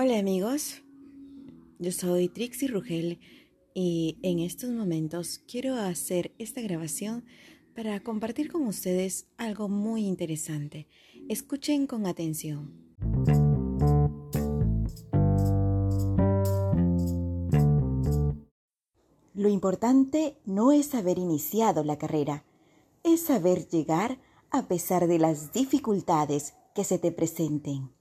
Hola amigos, yo soy Trixie Rugel y en estos momentos quiero hacer esta grabación para compartir con ustedes algo muy interesante. Escuchen con atención. Lo importante no es haber iniciado la carrera, es saber llegar a pesar de las dificultades que se te presenten.